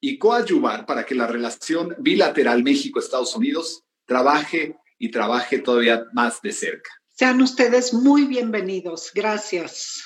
y coadyuvar para que la relación bilateral México-Estados Unidos trabaje y trabaje todavía más de cerca. Sean ustedes muy bienvenidos. Gracias.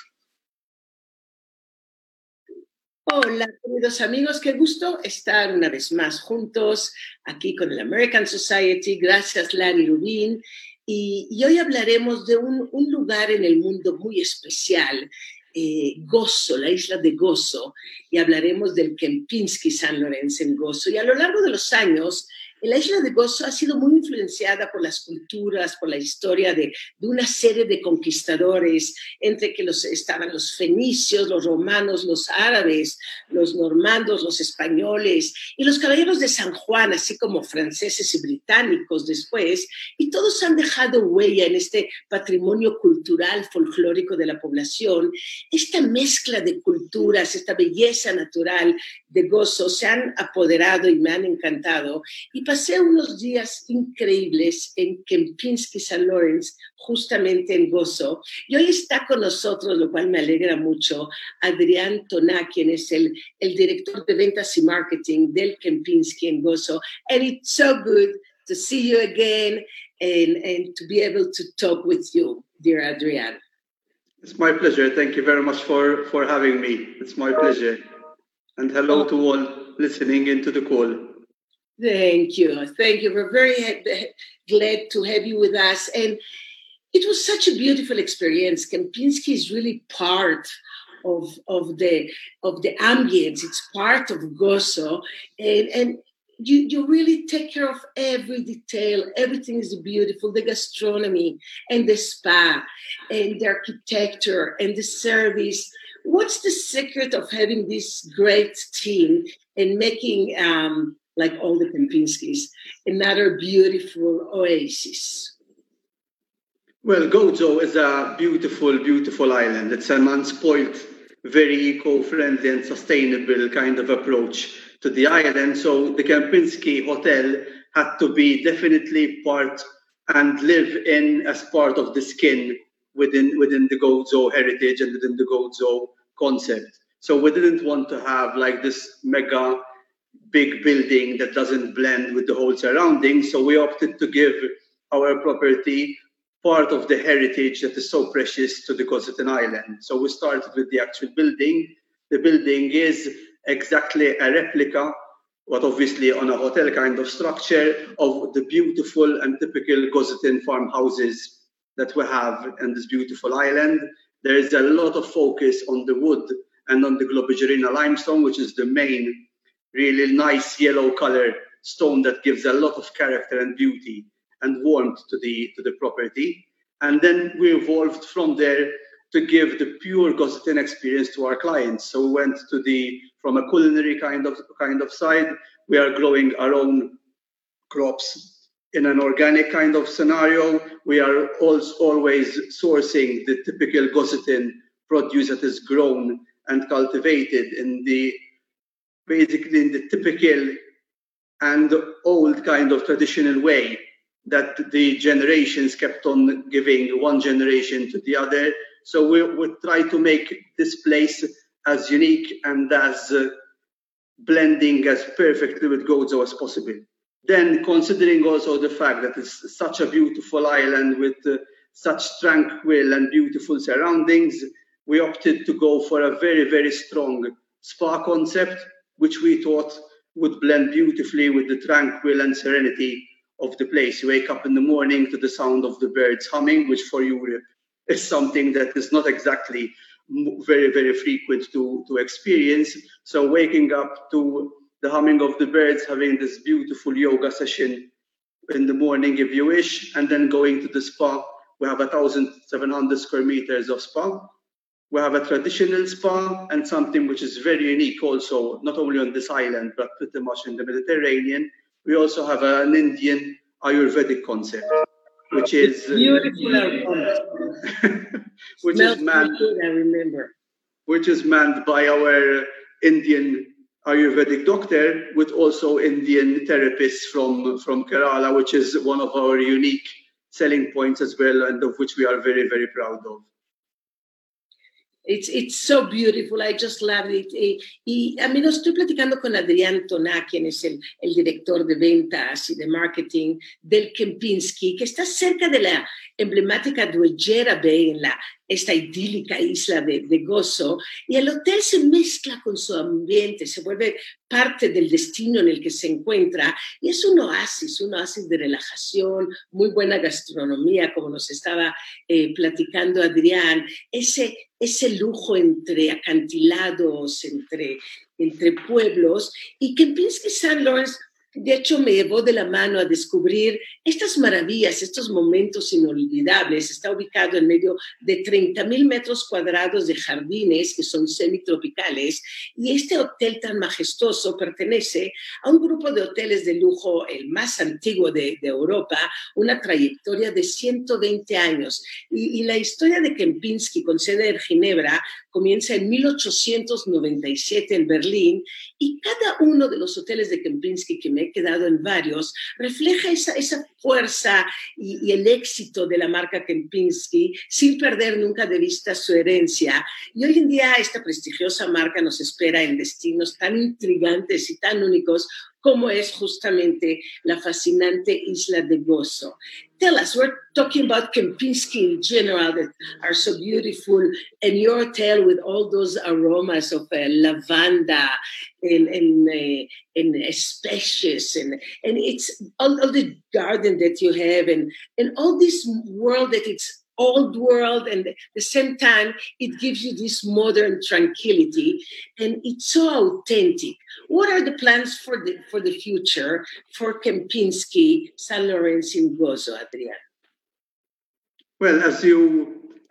Hola, queridos amigos, qué gusto estar una vez más juntos aquí con el American Society. Gracias, Larry Rubin. Y, hoy hablaremos de un, un, lugar en el mundo muy especial, eh, Gozo, la isla de Gozo, y hablaremos del Kempinski San Lorenzo en Gozo. Y a lo largo de los años, la isla de Gozo ha sido muy influenciada por las culturas, por la historia de, una serie de conquistadores, entre que los, estaban los fenicios, los romanos, los árabes, los normandos, los españoles y los caballeros de San Juan, así como franceses y británicos después, y todos han dejado huella en este patrimonio cultural folclórico de la población. Esta mezcla de culturas, esta belleza natural de Gozo se han apoderado y me han encantado. Y pasé unos días increíbles en Kempinski San Lorenz, justamente en Gozo. Y hoy está con nosotros, lo cual me alegra mucho, Adrián Toná, quien es el, el director de ventas y marketing del Kempinski en Gozo. And it's so good to see you again and, and to be able to talk with you, dear Adrián. It's my pleasure. Thank you very much for, for having me. It's my pleasure. And hello to all listening into the call. Thank you. Thank you. We're very glad to have you with us. And it was such a beautiful experience. Kempinski is really part of, of the of the ambience. It's part of Gozo. And, and you, you really take care of every detail. Everything is beautiful. The gastronomy and the spa and the architecture and the service. What's the secret of having this great team and making um, like all the Kempinskis, another beautiful oasis. Well, Gozo is a beautiful, beautiful island. It's an unspoiled, very eco-friendly and sustainable kind of approach to the island. So the Kempinski Hotel had to be definitely part and live in as part of the skin within within the Gozo heritage and within the Gozo concept. So we didn't want to have like this mega big building that doesn't blend with the whole surrounding. So we opted to give our property part of the heritage that is so precious to the Gozitan Island. So we started with the actual building. The building is exactly a replica, but obviously on a hotel kind of structure of the beautiful and typical Gozitan farmhouses that we have in this beautiful island. There is a lot of focus on the wood and on the Globigerina limestone, which is the main really nice yellow color stone that gives a lot of character and beauty and warmth to the to the property. And then we evolved from there to give the pure Gozitan experience to our clients. So we went to the from a culinary kind of kind of side. We are growing our own crops in an organic kind of scenario. We are also always sourcing the typical Gozitan produce that is grown and cultivated in the basically in the typical and old kind of traditional way that the generations kept on giving one generation to the other. So we would try to make this place as unique and as uh, blending as perfectly with Gozo as possible. Then, considering also the fact that it's such a beautiful island with uh, such tranquil and beautiful surroundings, we opted to go for a very, very strong spa concept, which we thought would blend beautifully with the tranquil and serenity of the place. You wake up in the morning to the sound of the birds humming, which for Europe is something that is not exactly very, very frequent to, to experience. So waking up to the humming of the birds, having this beautiful yoga session in the morning if you wish, and then going to the spa. We have 1,700 square meters of spa. We have a traditional spa and something which is very unique also, not only on this island, but pretty much in the Mediterranean. We also have an Indian Ayurvedic concept, which is beautiful. which Smells is manned. I remember. Which is manned by our Indian Ayurvedic doctor, with also Indian therapists from from Kerala, which is one of our unique selling points as well, and of which we are very very proud of. It's, it's so beautiful, I just love it. Y, y a mí lo estoy platicando con Adrián Toná, quien es el, el, director de ventas y de marketing del Kempinski, que está cerca de la emblemática Duegera Bay, en la, esta idílica isla de, de, Gozo, y el hotel se mezcla con su ambiente, se vuelve parte del destino en el que se encuentra, y es un oasis, un oasis de relajación, muy buena gastronomía, como nos estaba eh, platicando Adrián, ese ese lujo entre acantilados, entre, entre pueblos, y Kempinski San Lawrence de hecho, me llevó de la mano a descubrir estas maravillas, estos momentos inolvidables. Está ubicado en medio de 30 mil metros cuadrados de jardines que son semitropicales y este hotel tan majestuoso pertenece a un grupo de hoteles de lujo, el más antiguo de, Europa, una trayectoria de 120 años. Y, y la historia de Kempinski con sede en Ginebra comienza en 1897 en Berlín y cada uno de los hoteles de Kempinski, que me he quedado en varios, refleja esa, esa fuerza y, y, el éxito de la marca Kempinski sin perder nunca de vista su herencia. Y hoy en día esta prestigiosa marca nos espera en destinos tan intrigantes y tan únicos como es justamente la fascinante isla de Gozo. Tell us, we're talking about Kempinski in general that are so beautiful, and your hotel with all those aromas of uh, lavanda and, and, uh, and and, it's all, all the garden that you have, and, and all this world that it's old world and at the same time it gives you this modern tranquility and it's so authentic. What are the plans for the for the future for kempinski san lorenzo in gozo adrian? Well as you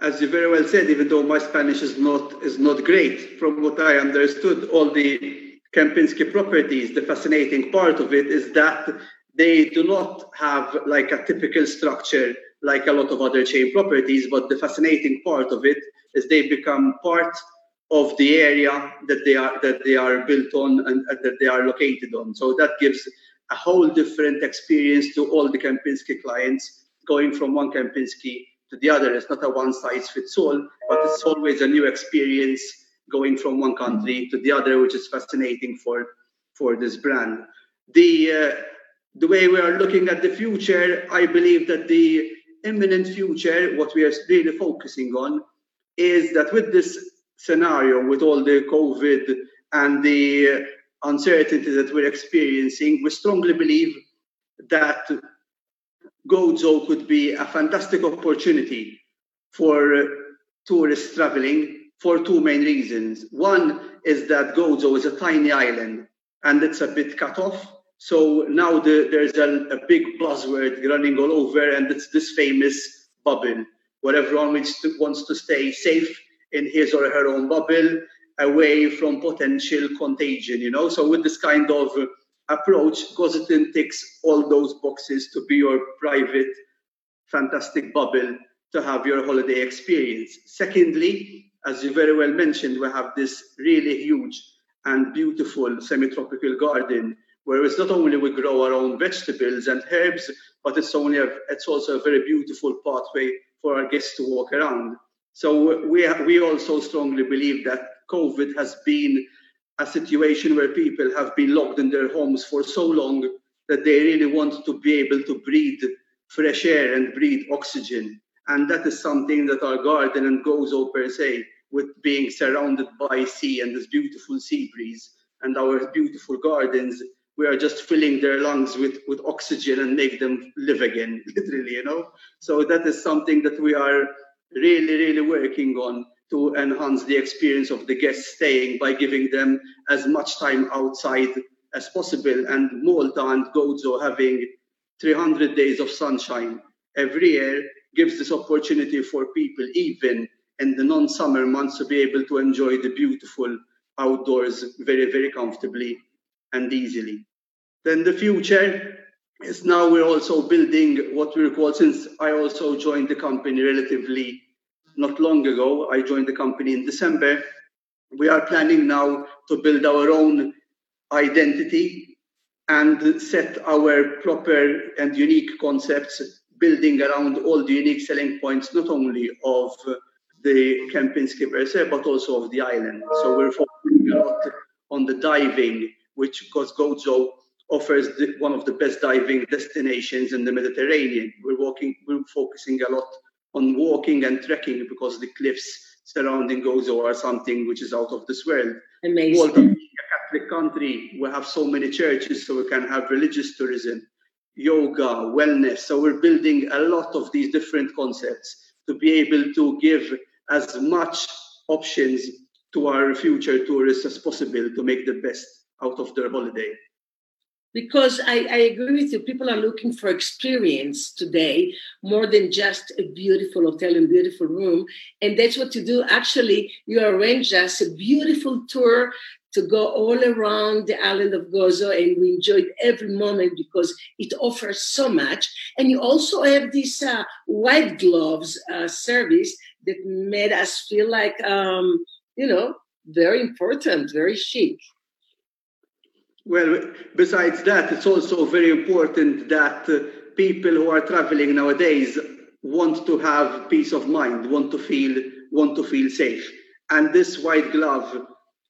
as you very well said even though my spanish is not is not great from what i understood all the kempinski properties the fascinating part of it is that they do not have like a typical structure like a lot of other chain properties. But the fascinating part of it is they become part of the area that they are that they are built on and, that they are located on. So that gives a whole different experience to all the Kempinski clients going from one Kempinski to the other. It's not a one size fits all, but it's always a new experience going from one country to the other, which is fascinating for for this brand. The uh, the way we are looking at the future, I believe that the imminent future, what we are really focusing on is that with this scenario, with all the COVID and the uncertainty that we're experiencing, we strongly believe that Gozo could be a fantastic opportunity for tourists traveling for two main reasons. One is that Gozo is a tiny island and it's a bit cut off. So now the, there's a, a, big buzzword running all over, and it's this famous bubble where everyone wants to, wants to stay safe in his or her own bubble away from potential contagion, you know. So with this kind of approach, Gozotin ticks all those boxes to be your private, fantastic bubble to have your holiday experience. Secondly, as you very well mentioned, we have this really huge and beautiful semi-tropical garden where it's not only we grow our own vegetables and herbs, but it's only a, it's also a very beautiful pathway for our guests to walk around. So we we also strongly believe that COVID has been a situation where people have been locked in their homes for so long that they really want to be able to breathe fresh air and breathe oxygen. And that is something that our garden and Gozo per se, with being surrounded by sea and this beautiful sea breeze and our beautiful gardens, we are just filling their lungs with, with oxygen and make them live again, literally, you know. So that is something that we are really, really working on to enhance the experience of the guests staying by giving them as much time outside as possible. And Malta and Gozo having 300 days of sunshine every year gives this opportunity for people, even in the non-summer months, to be able to enjoy the beautiful outdoors very, very comfortably and easily. Then the future is now we're also building what we call, since I also joined the company relatively not long ago. I joined the company in December. We are planning now to build our own identity and set our proper and unique concepts, building around all the unique selling points, not only of the Kempinski per se, but also of the island. So we're focusing a lot on the diving, which because Gozo offers the, one of the best diving destinations in the Mediterranean. We're walking, we're focusing a lot on walking and trekking because the cliffs surrounding Gozo are something which is out of this world. Amazing. Malta being a Catholic country, we have so many churches, so we can have religious tourism, yoga, wellness. So we're building a lot of these different concepts to be able to give as much options to our future tourists as possible to make the best out of their holiday because I, I, agree with you people are looking for experience today more than just a beautiful hotel and beautiful room. And that's what you do. Actually you arrange us a beautiful tour to go all around the island of gozo and we enjoyed every moment because it offers so much. And you also have this uh, white gloves uh, service that made us feel like um, you know very important very chic well, besides that, it's also very important that uh, people who are traveling nowadays want to have peace of mind, want to feel want to feel safe. And this white glove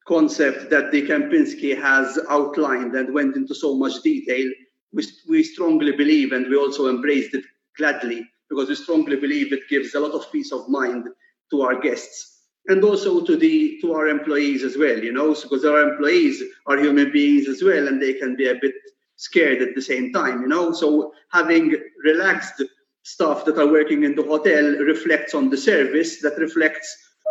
concept that the Kempinski has outlined and went into so much detail, we, we strongly believe and we also embraced it gladly because we strongly believe it gives a lot of peace of mind to our guests and also to the to our employees as well you know because our employees are human beings as well and they can be a bit scared at the same time you know? So having relaxed staff that are working in the hotel reflects on the service that reflects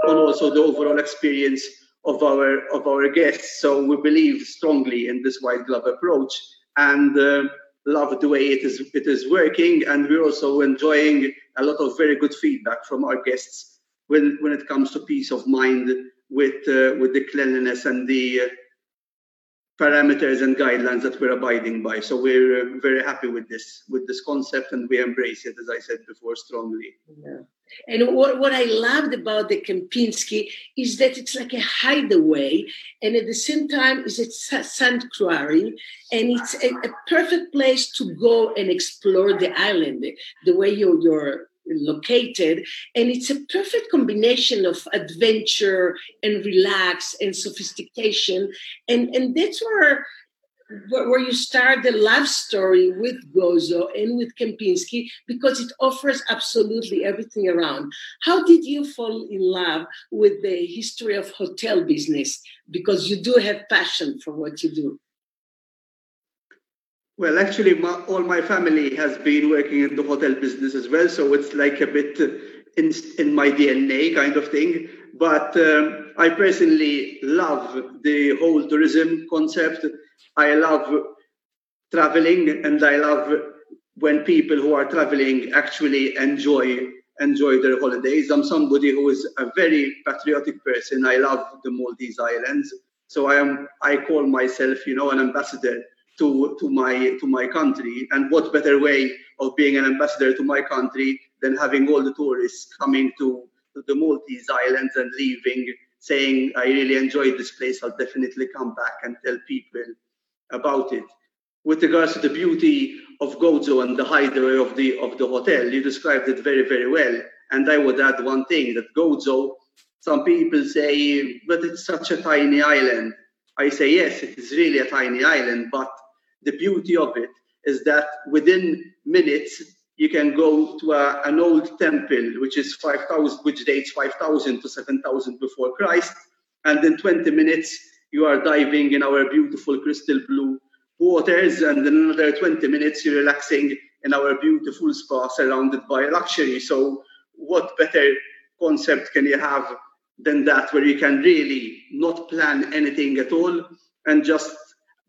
on also the overall experience of our of our guests. So we believe strongly in this white glove approach and uh, love the way it is it is working and we're also enjoying a lot of very good feedback from our guests when when it comes to peace of mind with uh, with the cleanliness and the uh, parameters and guidelines that we're abiding by. So we're uh, very happy with this with this concept, and we embrace it, as I said before, strongly. Yeah. And what, what I loved about the Kempinski is that it's like a hideaway, and at the same time, it's a sanctuary, and it's a, a perfect place to go and explore the island. The way your your located and it's a perfect combination of adventure and relax and sophistication and and that's where where you start the love story with Gozo and with Kempinski because it offers absolutely everything around. How did you fall in love with the history of hotel business? Because you do have passion for what you do. Well, actually, my, all my family has been working in the hotel business as well, so it's like a bit in, in my DNA kind of thing. But um, I personally love the whole tourism concept. I love traveling and I love when people who are traveling actually enjoy enjoy their holidays. I'm somebody who is a very patriotic person. I love the Maltese Islands. So I am I call myself, you know, an ambassador to to my to my country. And what better way of being an ambassador to my country than having all the tourists coming to, to the Maltese Islands and leaving saying, I really enjoyed this place, I'll definitely come back and tell people about it. With regards to the beauty of Gozo and the hideaway of the of the hotel, you described it very, very well. And I would add one thing that Gozo, some people say, but it's such a tiny island. I say, yes, it is really a tiny island, but the beauty of it is that within minutes, you can go to a, an old temple, which is 5,000, which dates 5,000 to 7,000 before Christ. And in 20 minutes, you are diving in our beautiful crystal blue waters, and in another 20 minutes, you're relaxing in our beautiful spa surrounded by luxury. So, what better concept can you have than that, where you can really not plan anything at all and just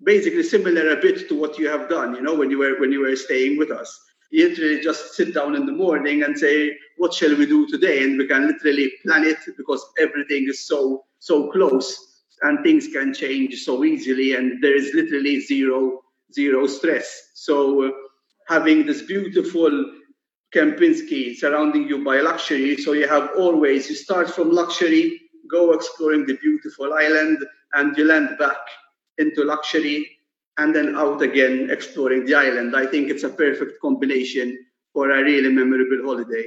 basically similar a bit to what you have done, you know, when you were when you were staying with us. You literally just sit down in the morning and say, what shall we do today? And we can literally plan it because everything is so so close and things can change so easily and there is literally zero zero stress so uh, having this beautiful kempinski surrounding you by luxury so you have always you start from luxury go exploring the beautiful island and you land back into luxury and then out again exploring the island. I think it's a perfect combination for a really memorable holiday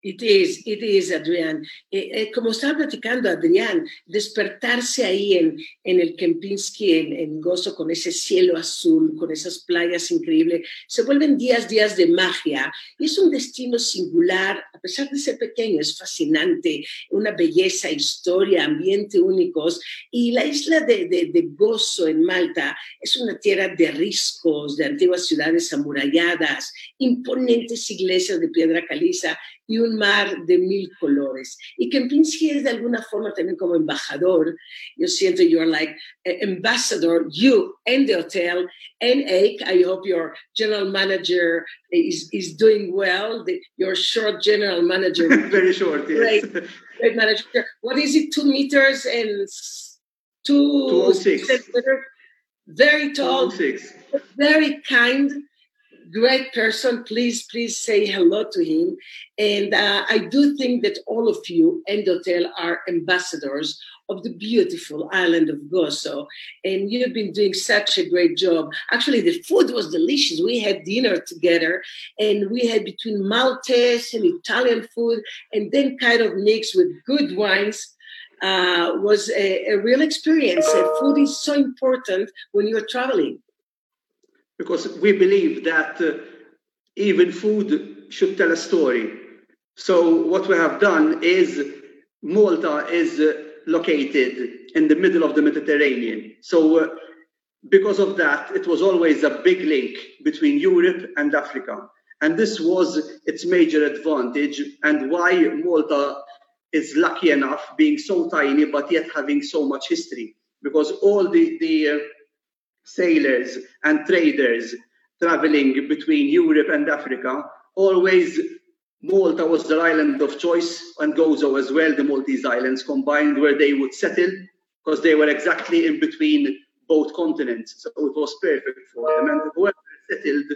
It is, it is, Adrián. Eh, eh, como estaba platicando Adrián, despertarse ahí en, en el Kempinski, en, en, Gozo, con ese cielo azul, con esas playas increíbles, se vuelven días, días de magia. Y es un destino singular, a pesar de ser pequeño, es fascinante, una belleza, historia, ambiente únicos. Y la isla de, de, de Gozo en Malta es una tierra de riscos, de antiguas ciudades amuralladas, imponentes iglesias de piedra caliza y un mar de mil colores. Y Kempinski es de alguna forma también como embajador. Yo siento, you're like eh, ambassador, you and the hotel, and Ake. I hope your general manager is, is doing well. The, your short general manager. Very short, yes. Great, great manager. What is it, two meters and two... 206. Very tall. 206. Very kind great person. Please, please say hello to him. And uh, I do think that all of you and Hotel are ambassadors of the beautiful island of Gozo. And you've been doing such a great job. Actually, the food was delicious. We had dinner together and we had between Maltese and Italian food and then kind of mixed with good wines. Uh, was a, a real experience. Uh, food is so important when you're traveling because we believe that uh, even food should tell a story. So what we have done is Malta is uh, located in the middle of the Mediterranean. So uh, because of that, it was always a big link between Europe and Africa. And this was its major advantage and why Malta is lucky enough being so tiny, but yet having so much history. Because all the, the uh, sailors and traders traveling between Europe and Africa, always Malta was their island of choice and Gozo as well, the Maltese Islands combined where they would settle because they were exactly in between both continents. So it was perfect for them. And whoever settled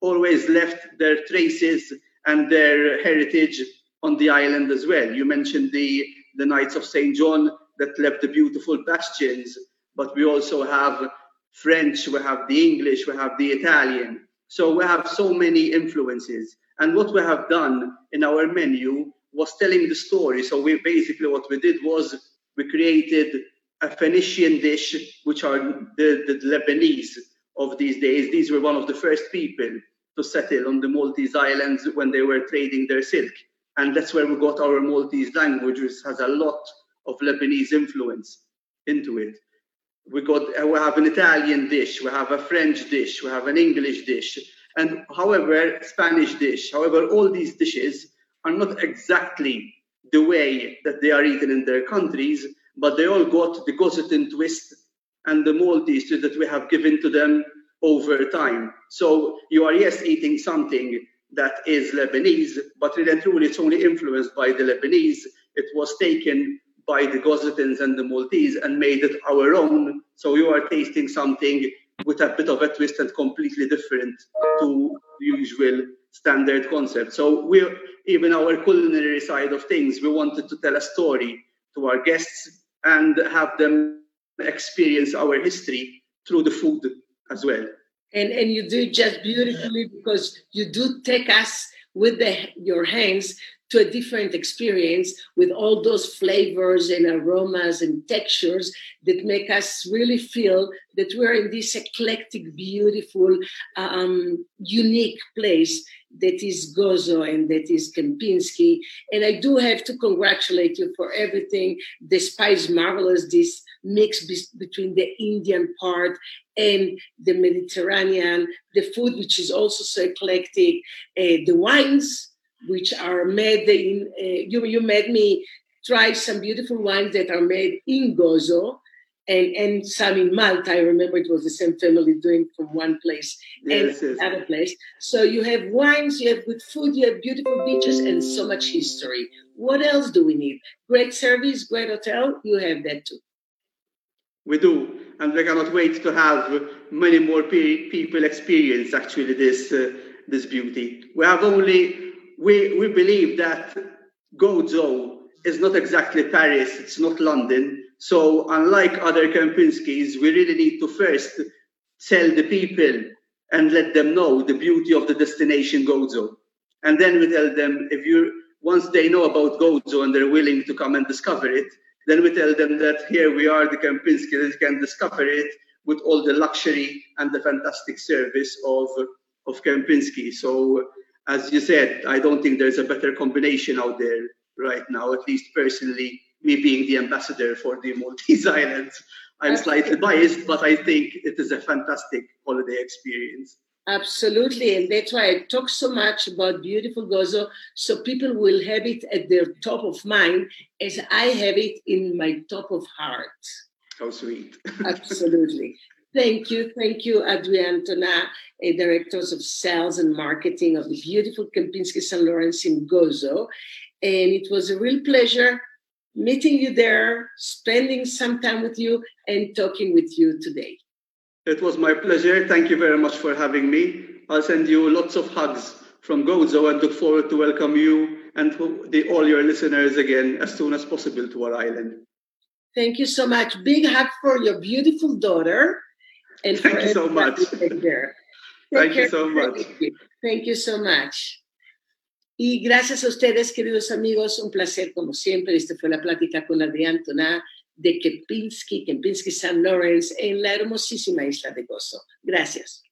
always left their traces and their heritage on the island as well. You mentioned the, the Knights of St. John that left the beautiful bastions, but we also have French, we have the English, we have the Italian. So we have so many influences. And what we have done in our menu was telling the story. So we basically what we did was we created a Phoenician dish, which are the, the Lebanese of these days. These were one of the first people to settle on the Maltese Islands when they were trading their silk. And that's where we got our Maltese language, which has a lot of Lebanese influence into it. We got uh, we have an Italian dish, we have a French dish, we have an English dish, and however Spanish dish. However, all these dishes are not exactly the way that they are eaten in their countries, but they all got the Gozitan twist and the Maltese that we have given to them over time. So you are yes eating something that is Lebanese, but really and truly it's only influenced by the Lebanese. It was taken by the Gozitans and the Maltese and made it our own. So you are tasting something with a bit of a twist and completely different to usual standard concept. So we even our culinary side of things, we wanted to tell a story to our guests and have them experience our history through the food as well. And and you do it just beautifully because you do take us with the, your hands to a different experience with all those flavors and aromas and textures that make us really feel that we're in this eclectic, beautiful, um, unique place that is Gozo and that is Kempinski. And I do have to congratulate you for everything. The spice marvelous, this mix be- between the Indian part and the Mediterranean, the food, which is also so eclectic, uh, the wines, which are made in, uh, you, you made me try some beautiful wines that are made in Gozo and, and some in Malta. I remember it was the same family doing from one place yes, and yes. another place. So you have wines, you have good food, you have beautiful beaches, and so much history. What else do we need? Great service, great hotel. You have that too. We do, and we cannot wait to have many more pe- people experience actually this uh, this beauty. We have only we, we believe that Gozo is not exactly Paris, it's not London. So unlike other Kempinskis, we really need to first tell the people and let them know the beauty of the destination Gozo. And then we tell them if you once they know about Gozo and they're willing to come and discover it, then we tell them that here we are, the Kempinski, that can discover it with all the luxury and the fantastic service of, of Kempinski. So as you said, I don't think there's a better combination out there right now, at least personally, me being the ambassador for the Maltese Islands. I'm slightly biased, but I think it is a fantastic holiday experience. Absolutely, and that's why I talk so much about beautiful Gozo, so people will have it at their top of mind, as I have it in my top of heart. How sweet! Absolutely. Thank you. Thank you, Adrian Tona, a directors of sales and marketing of the beautiful Kempinski San Lawrenz in Gozo. And it was a real pleasure meeting you there, spending some time with you, and talking with you today. It was my pleasure. Thank you very much for having me. I'll send you lots of hugs from Gozo and look forward to welcome you and the, all your listeners again as soon as possible to our island. Thank you so much. Big hug for your beautiful daughter. And Thank you so much. Thank you so much. Thank you so much. Y gracias a ustedes, queridos amigos, un placer como siempre. Esta fue la plática con Adrián Toná de Kempinski, Kempinski San Lawrence, en la hermosísima isla de Gozo. Gracias.